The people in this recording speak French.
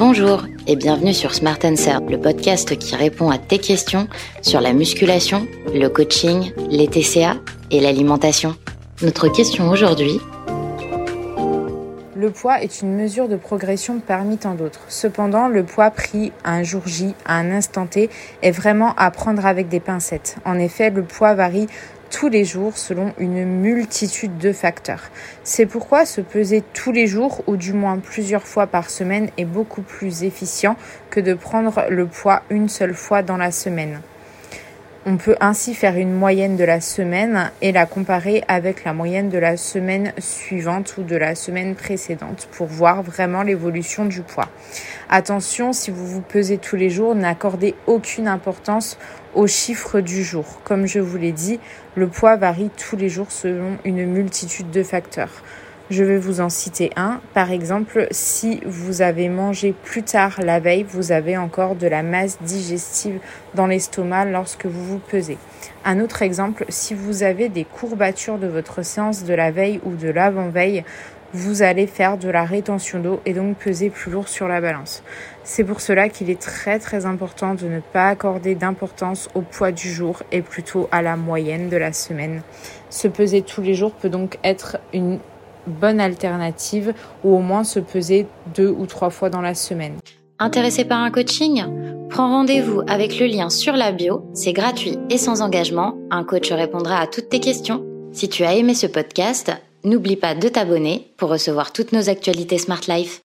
Bonjour et bienvenue sur Smart Answer, le podcast qui répond à tes questions sur la musculation, le coaching, les TCA et l'alimentation. Notre question aujourd'hui le poids est une mesure de progression parmi tant d'autres. Cependant, le poids pris un jour J, à un instant T, est vraiment à prendre avec des pincettes. En effet, le poids varie tous les jours selon une multitude de facteurs. C'est pourquoi se peser tous les jours ou du moins plusieurs fois par semaine est beaucoup plus efficient que de prendre le poids une seule fois dans la semaine. On peut ainsi faire une moyenne de la semaine et la comparer avec la moyenne de la semaine suivante ou de la semaine précédente pour voir vraiment l'évolution du poids. Attention, si vous vous pesez tous les jours, n'accordez aucune importance aux chiffres du jour. Comme je vous l'ai dit, le poids varie tous les jours selon une multitude de facteurs. Je vais vous en citer un. Par exemple, si vous avez mangé plus tard la veille, vous avez encore de la masse digestive dans l'estomac lorsque vous vous pesez. Un autre exemple, si vous avez des courbatures de votre séance de la veille ou de l'avant-veille, vous allez faire de la rétention d'eau et donc peser plus lourd sur la balance. C'est pour cela qu'il est très très important de ne pas accorder d'importance au poids du jour et plutôt à la moyenne de la semaine. Se peser tous les jours peut donc être une bonne alternative ou au moins se peser deux ou trois fois dans la semaine. Intéressé par un coaching? Prends rendez-vous avec le lien sur la bio, c'est gratuit et sans engagement, un coach répondra à toutes tes questions. Si tu as aimé ce podcast, N'oublie pas de t'abonner pour recevoir toutes nos actualités Smart Life.